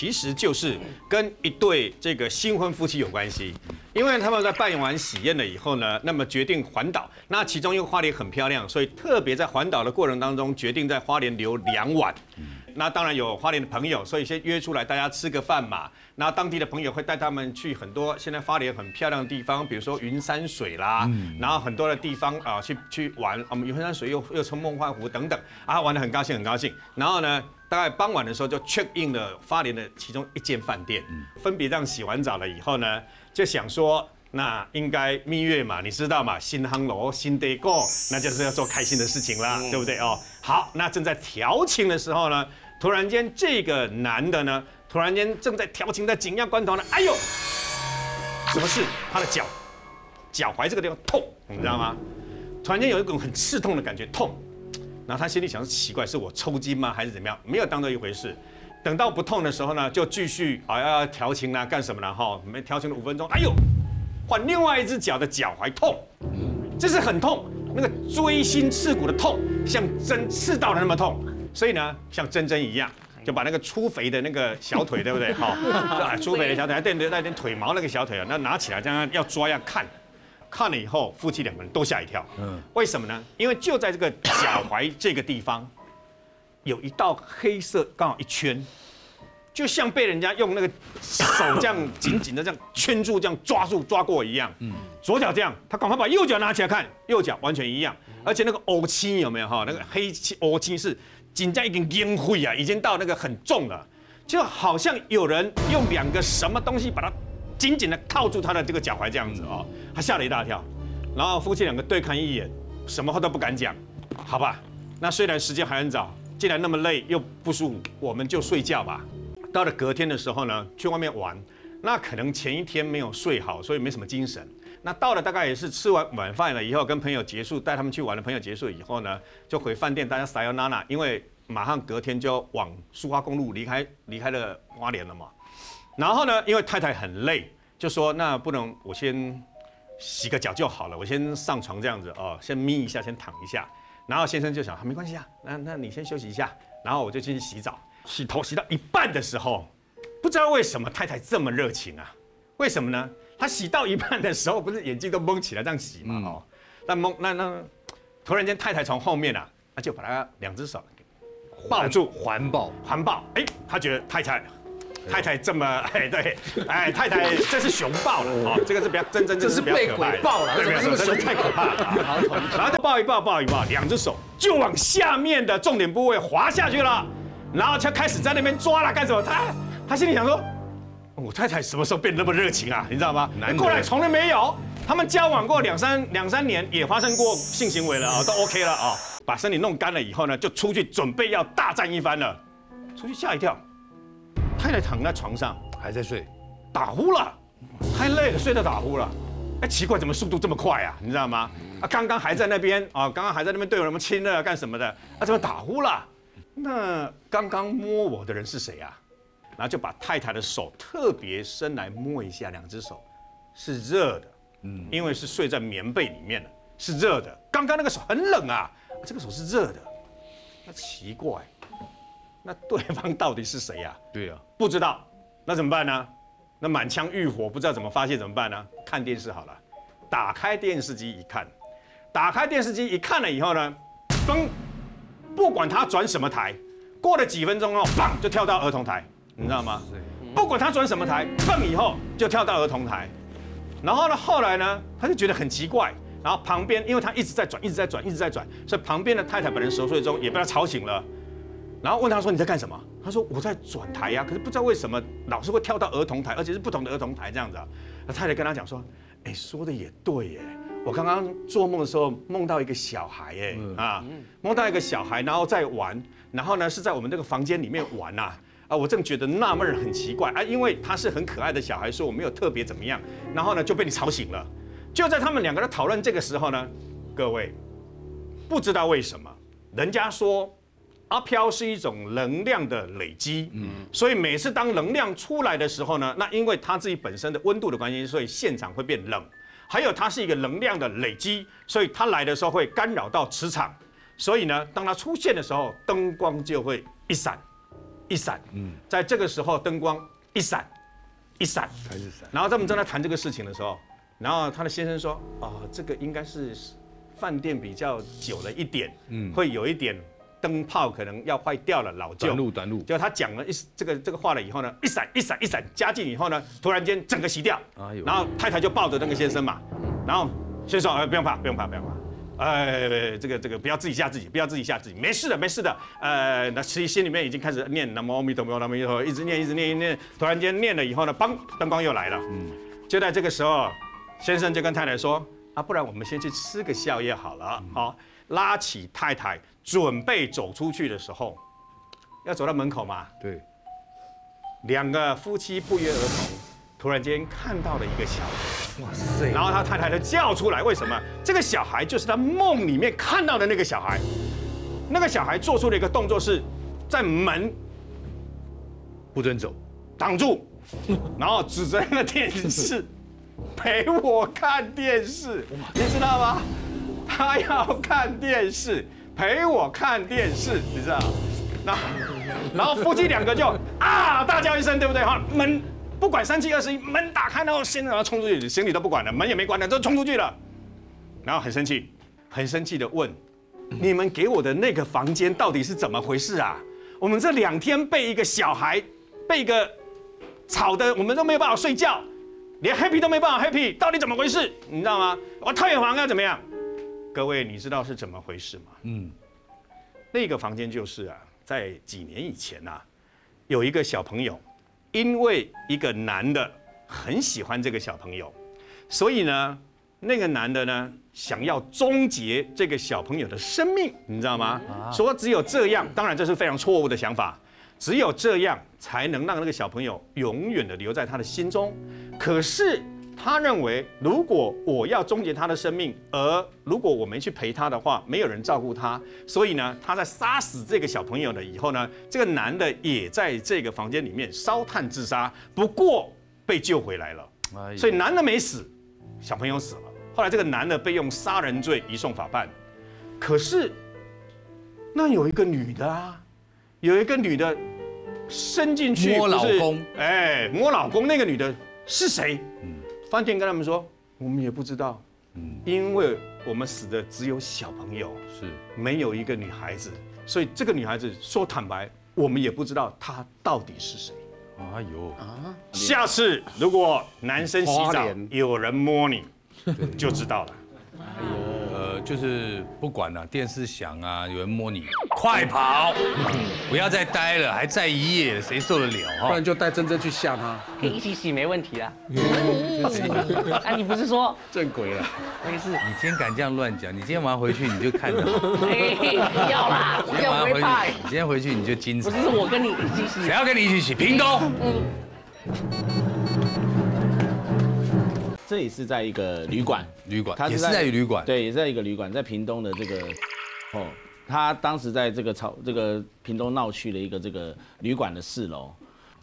其实就是跟一对这个新婚夫妻有关系，因为他们在办完喜宴了以后呢，那么决定环岛，那其中因为花莲很漂亮，所以特别在环岛的过程当中，决定在花莲留两晚。那当然有花莲的朋友，所以先约出来大家吃个饭嘛。那当地的朋友会带他们去很多现在花莲很漂亮的地方，比如说云山水啦，然后很多的地方啊去去玩。我们云山水又又从梦幻湖等等啊，玩的很高兴很高兴。然后呢，大概傍晚的时候就 check in 了花莲的其中一间饭店，分别这样洗完澡了以后呢，就想说。那应该蜜月嘛，你知道嘛？新夯楼，新得过，那就是要做开心的事情啦，对不对哦？好，那正在调情的时候呢，突然间这个男的呢，突然间正在调情的紧要关头呢，哎呦，什么事？他的脚，脚踝这个地方痛，你知道吗？突然间有一种很刺痛的感觉，痛。然后他心里想：奇怪，是我抽筋吗？还是怎么样？没有当做一回事。等到不痛的时候呢，就继续啊要调情啦，干什么了？哈，没调情了五分钟，哎呦！换另外一只脚的脚踝痛，这是很痛，那个锥心刺骨的痛，像针刺到了那么痛，所以呢，像珍珍一样，就把那个粗肥的那个小腿，对不对？好，粗肥的小腿，还带着带点腿毛那个小腿啊，那拿起来这样要抓要看，看了以后，夫妻两个人都吓一跳。嗯，为什么呢？因为就在这个脚踝这个地方，有一道黑色刚好一圈。就像被人家用那个手这样紧紧的这样圈住、这样抓住、抓过一样。嗯，左脚这样，他赶快把右脚拿起来看，右脚完全一样。而且那个欧青有没有哈？那个黑青欧青是紧张一根烟灰啊，已经到那个很重了，就好像有人用两个什么东西把它紧紧的套住他的这个脚踝这样子哦，他吓了一大跳。然后夫妻两个对看一眼，什么话都不敢讲。好吧，那虽然时间还很早，既然那么累又不舒服，我们就睡觉吧。到了隔天的时候呢，去外面玩，那可能前一天没有睡好，所以没什么精神。那到了大概也是吃完晚饭了以后，跟朋友结束，带他们去玩的朋友结束以后呢，就回饭店，大家撒 a 娜娜，因为马上隔天就要往苏花公路离开，离开了花莲了嘛。然后呢，因为太太很累，就说那不能，我先洗个脚就好了，我先上床这样子哦，先眯一下，先躺一下。然后先生就想，没关系啊，那那你先休息一下，然后我就进去洗澡。洗头洗到一半的时候，不知道为什么太太这么热情啊？为什么呢？他洗到一半的时候，不是眼睛都蒙起来这样洗嘛？哦，那蒙那那，突然间太太从后面啊，那就把他两只手抱住环抱环抱。哎，他觉得太太太太这么 哎对哎太太这是熊抱了哦，这个是比较真真这是被鬼抱了？这太可怕了。然后就抱一抱抱一抱，两只手就往下面的重点部位滑下去了。然后就开始在那边抓了干什么？他他心里想说，我太太什么时候变那么热情啊？你知道吗？过来从来没有，他们交往过两三两三年，也发生过性行为了啊，都 OK 了啊。把身体弄干了以后呢，就出去准备要大战一番了。出去吓一跳，太太躺在床上还在睡，打呼了，太累了睡到打呼了。哎，奇怪，怎么速度这么快啊？你知道吗？啊，刚刚还在那边啊，刚刚还在那边对我什么亲热干什么的，啊，怎么打呼了？那刚刚摸我的人是谁啊？然后就把太太的手特别伸来摸一下，两只手是热的，嗯，因为是睡在棉被里面的，是热的。刚刚那个手很冷啊，这个手是热的。那奇怪，那对方到底是谁呀？对啊，不知道。那怎么办呢？那满腔欲火不知道怎么发泄怎么办呢？看电视好了，打开电视机一看，打开电视机一看了以后呢，嘣。不管他转什么台，过了几分钟后，砰就跳到儿童台，你知道吗？不管他转什么台，蹦以后就跳到儿童台。然后呢，后来呢，他就觉得很奇怪。然后旁边，因为他一直在转，一直在转，一直在转，所以旁边的太太本人熟睡中也被他吵醒了。然后问他说：“你在干什么？”他说：“我在转台呀，可是不知道为什么老是会跳到儿童台，而且是不同的儿童台这样子。”那太太跟他讲说：“哎，说的也对耶。”我刚刚做梦的时候梦到一个小孩，哎啊，梦到一个小孩，然后在玩，然后呢是在我们这个房间里面玩呐，啊，我正觉得纳闷很奇怪啊，因为他是很可爱的小孩，说我没有特别怎么样，然后呢就被你吵醒了。就在他们两个人讨论这个时候呢，各位不知道为什么，人家说阿飘是一种能量的累积，嗯，所以每次当能量出来的时候呢，那因为他自己本身的温度的关系，所以现场会变冷。还有它是一个能量的累积，所以它来的时候会干扰到磁场，所以呢，当它出现的时候，灯光就会一闪，一闪，嗯，在这个时候灯光一闪一闪，开始闪。然后他们正在谈这个事情的时候，然后他的先生说：“哦，这个应该是饭店比较久了一点，嗯，会有一点灯泡可能要坏掉了，老旧。”短路短路。就他讲了一这个这个话了以后呢，一闪一闪一闪加进以后呢，突然间整个熄掉，然后太太就抱着那个先生嘛，然后先生说：“呃，不用怕，不用怕，不用怕。”哎，这个这个不要自己吓自己，不要自己吓自己，没事的，没事的。呃，那其实心里面已经开始念南无阿弥陀佛，南无阿弥陀佛，一直念，一直念，一念。突然间念了以后呢，嘣，灯光又来了。嗯，就在这个时候，先生就跟太太说：“啊，不然我们先去吃个宵夜好了。”好，拉起太太准备走出去的时候，要走到门口嘛。对，两个夫妻不约而同。突然间看到了一个小孩，哇塞！然后他太太就叫出来，为什么？这个小孩就是他梦里面看到的那个小孩。那个小孩做出了一个动作，是在门不准走，挡住，然后指着那个电视 陪我看电视，你知道吗？他要看电视，陪我看电视，你知道？那然后夫妻两个就啊大叫一声，对不对？哈门。不管三七二十一，门打开，然后先要冲出去，行李都不管了，门也没关了，就冲出去了。然后很生气，很生气的问：“你们给我的那个房间到底是怎么回事啊？我们这两天被一个小孩，被一个吵的，我们都没有办法睡觉，连 happy 都没办法 happy，到底怎么回事？你知道吗？我太房要怎么样？各位，你知道是怎么回事吗？嗯，那个房间就是啊，在几年以前呐，有一个小朋友。因为一个男的很喜欢这个小朋友，所以呢，那个男的呢想要终结这个小朋友的生命，你知道吗？说只有这样，当然这是非常错误的想法，只有这样才能让那个小朋友永远的留在他的心中。可是。他认为，如果我要终结他的生命，而如果我没去陪他的话，没有人照顾他，所以呢，他在杀死这个小朋友了以后呢，这个男的也在这个房间里面烧炭自杀，不过被救回来了。所以男的没死，小朋友死了。后来这个男的被用杀人罪移送法办。可是，那有一个女的啊，有一个女的伸进去摸老公，哎，摸老公那个女的是谁？饭店跟他们说，我们也不知道，嗯，因为我们死的只有小朋友，是没有一个女孩子，所以这个女孩子说坦白，我们也不知道她到底是谁。哎呦啊！下次如果男生洗澡有人摸你，就知道了。就是不管了，电视响啊，有人摸你，快跑，不要再待了，还在一夜，谁受得了？不然就带珍珍去吓他，可以一起洗没问题啊。哎，你不是说正鬼了？没事。你今天敢这样乱讲？你今天晚上回去你就看到。不 要啦，今天晚上回去，你今天回去你就精彩。不是我跟你一起洗，谁要跟你一起洗？平东。嗯。这里是在一个旅馆，旅馆，也是在旅馆，对，也是在一个旅馆，在屏东的这个，哦，他当时在这个草这个屏东闹区的一个这个旅馆的四楼，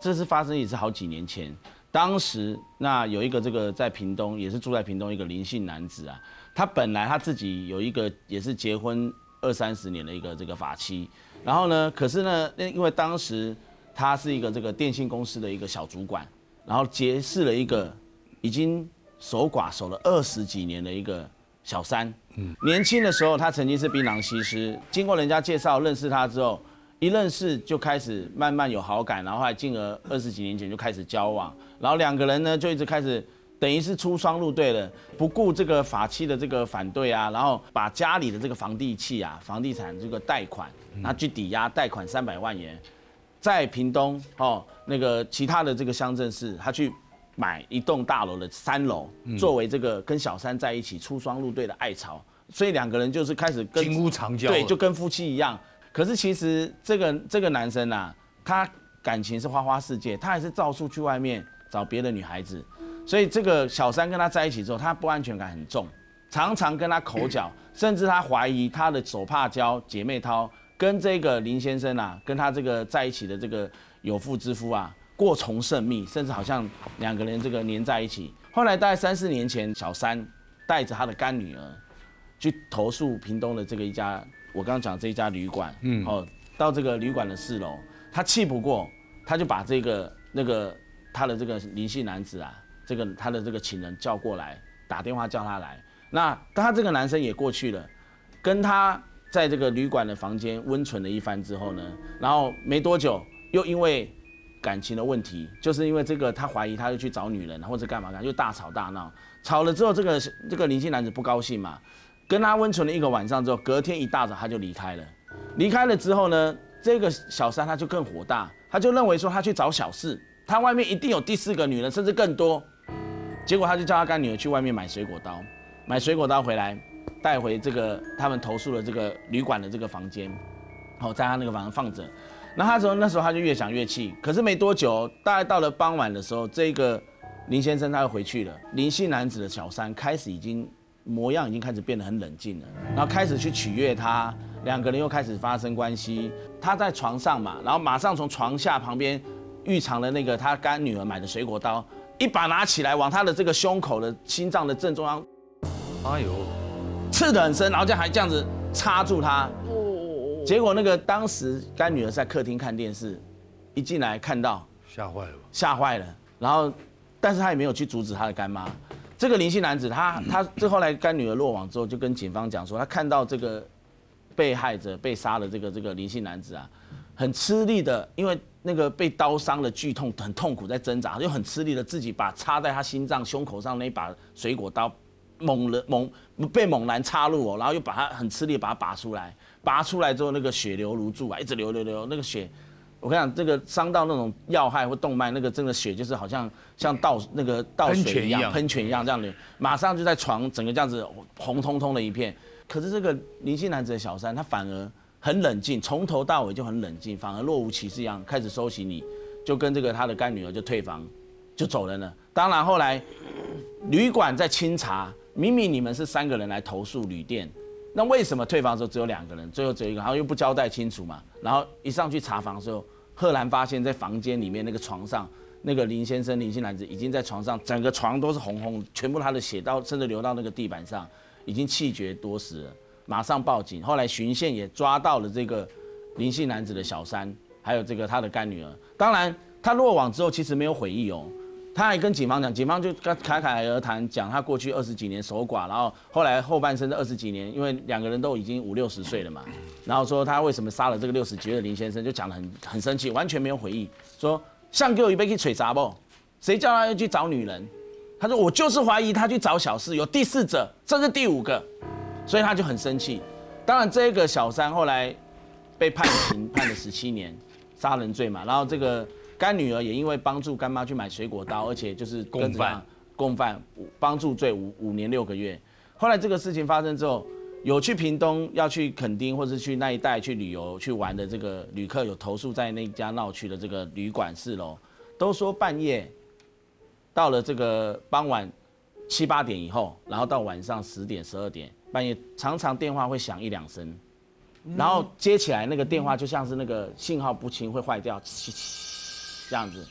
这是发生也是好几年前，当时那有一个这个在屏东也是住在屏东一个林姓男子啊，他本来他自己有一个也是结婚二三十年的一个这个法妻，然后呢，可是呢，因为当时他是一个这个电信公司的一个小主管，然后结识了一个已经。守寡守了二十几年的一个小三，嗯，年轻的时候他曾经是槟榔西施，经过人家介绍认识他之后，一认识就开始慢慢有好感，然后还进而二十几年前就开始交往，然后两个人呢就一直开始等于是出双入对了，不顾这个法器的这个反对啊，然后把家里的这个房地契啊、房地产这个贷款拿去抵押贷款三百万元，在屏东哦那个其他的这个乡镇市，他去。买一栋大楼的三楼，作为这个跟小三在一起出双入对的爱巢，所以两个人就是开始金屋藏娇，对，就跟夫妻一样。可是其实这个这个男生呐，他感情是花花世界，他还是到处去外面找别的女孩子。所以这个小三跟他在一起之后，他不安全感很重，常常跟他口角，甚至他怀疑他的手帕交姐妹掏跟这个林先生啊，跟他这个在一起的这个有妇之夫啊。过从甚密，甚至好像两个人这个黏在一起。后来大概三四年前，小三带着他的干女儿去投诉屏东的这个一家，我刚刚讲这一家旅馆，嗯，哦，到这个旅馆的四楼，他气不过，他就把这个那个他的这个林姓男子啊，这个他的这个情人叫过来，打电话叫他来。那他这个男生也过去了，跟他在这个旅馆的房间温存了一番之后呢，然后没多久又因为感情的问题，就是因为这个他怀疑他又去找女人或者干嘛干就，大吵大闹。吵了之后，这个这个年轻男子不高兴嘛，跟他温存了一个晚上之后，隔天一大早他就离开了。离开了之后呢，这个小三他就更火大，他就认为说他去找小四，他外面一定有第四个女人，甚至更多。结果他就叫他干女儿去外面买水果刀，买水果刀回来，带回这个他们投诉的这个旅馆的这个房间，好在他那个房间放着。那他说那时候他就越想越气，可是没多久，大概到了傍晚的时候，这个林先生他又回去了。林姓男子的小三开始已经模样已经开始变得很冷静了，然后开始去取悦他，两个人又开始发生关系。他在床上嘛，然后马上从床下旁边预藏了那个他干女儿买的水果刀，一把拿起来往他的这个胸口的心脏的正中央哎呦，刺得很深，然后这样还这样子插住他。结果那个当时干女儿在客厅看电视，一进来看到吓坏了？吓坏了，然后，但是他也没有去阻止他的干妈。这个林姓男子，他他这后来干女儿落网之后，就跟警方讲说，他看到这个被害者被杀的这个这个林姓男子啊，很吃力的，因为那个被刀伤的剧痛很痛苦，在挣扎，就很吃力的自己把插在他心脏胸口上那把水果刀猛人猛被猛男插入哦，然后又把他很吃力把他拔出来，拔出来之后那个血流如注啊，一直流流流，那个血。我跟你讲，这个伤到那种要害或动脉，那个真的血就是好像像倒那个倒水一样，喷泉一样这样流，马上就在床整个这样子红彤彤的一片。可是这个林姓男子的小三，他反而很冷静，从头到尾就很冷静，反而若无其事一样开始收起你，就跟这个他的干女儿就退房，就走人了。当然后来旅馆在清查，明明你们是三个人来投诉旅店，那为什么退房的时候只有两个人，最后只有一个，然后又不交代清楚嘛？然后一上去查房的时候，赫然发现，在房间里面那个床上，那个林先生林姓男子已经在床上，整个床都是红红，全部他的血到甚至流到那个地板上，已经气绝多时了。马上报警，后来巡线也抓到了这个林姓男子的小三，还有这个他的干女儿。当然，他落网之后其实没有悔意哦，他还跟警方讲，警方就跟侃侃而谈，讲他过去二十几年守寡，然后后来后半生的二十几年，因为两个人都已经五六十岁了嘛，然后说他为什么杀了这个六十几岁的林先生，就讲得很很生气，完全没有回忆，说像给我一杯去锤砸不？谁叫他要去找女人？他说我就是怀疑他去找小四，有第四者，这是第五个，所以他就很生气。当然，这个小三后来被判刑，判了十七年，杀人罪嘛。然后这个干女儿也因为帮助干妈去买水果刀，而且就是跟共犯。共犯帮助罪五五年六个月。后来这个事情发生之后，有去屏东要去垦丁或是去那一带去旅游去玩的这个旅客有投诉在那家闹区的这个旅馆四楼，都说半夜到了这个傍晚七八点以后，然后到晚上十点十二点，半夜常常电话会响一两声，然后接起来那个电话就像是那个信号不清会坏掉，这样子，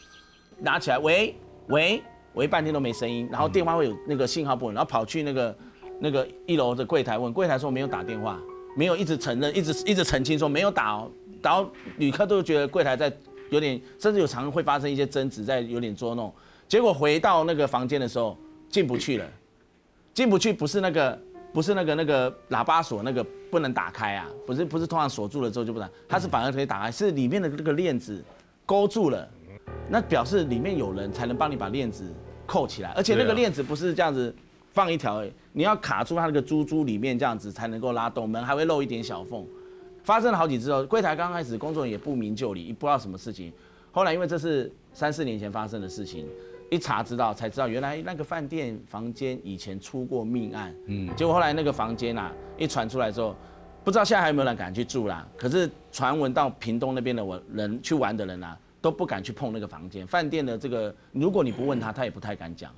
拿起来喂喂喂半天都没声音，然后电话会有那个信号不稳，然后跑去那个那个一楼的柜台问，柜台说没有打电话，没有一直承认，一直一直澄清说没有打哦，然后旅客都觉得柜台在有点，甚至有常会发生一些争执，在有点捉弄，结果回到那个房间的时候进不去了，进不去不是那个不是那个那个喇叭锁那个不能打开啊，不是不是通常锁住了之后就不能，它是反而可以打开，是里面的那个链子勾住了，那表示里面有人才能帮你把链子扣起来，而且那个链子不是这样子放一条你要卡住它那个珠珠里面这样子才能够拉动门，还会漏一点小缝。发生了好几次哦，柜台刚开始工作人员也不明就里，不知道什么事情。后来因为这是三四年前发生的事情，一查知道才知道原来那个饭店房间以前出过命案。嗯，结果后来那个房间啊一传出来之后，不知道现在还有没有人敢去住啦。可是传闻到屏东那边的我人去玩的人啊，都不敢去碰那个房间。饭店的这个，如果你不问他，他也不太敢讲。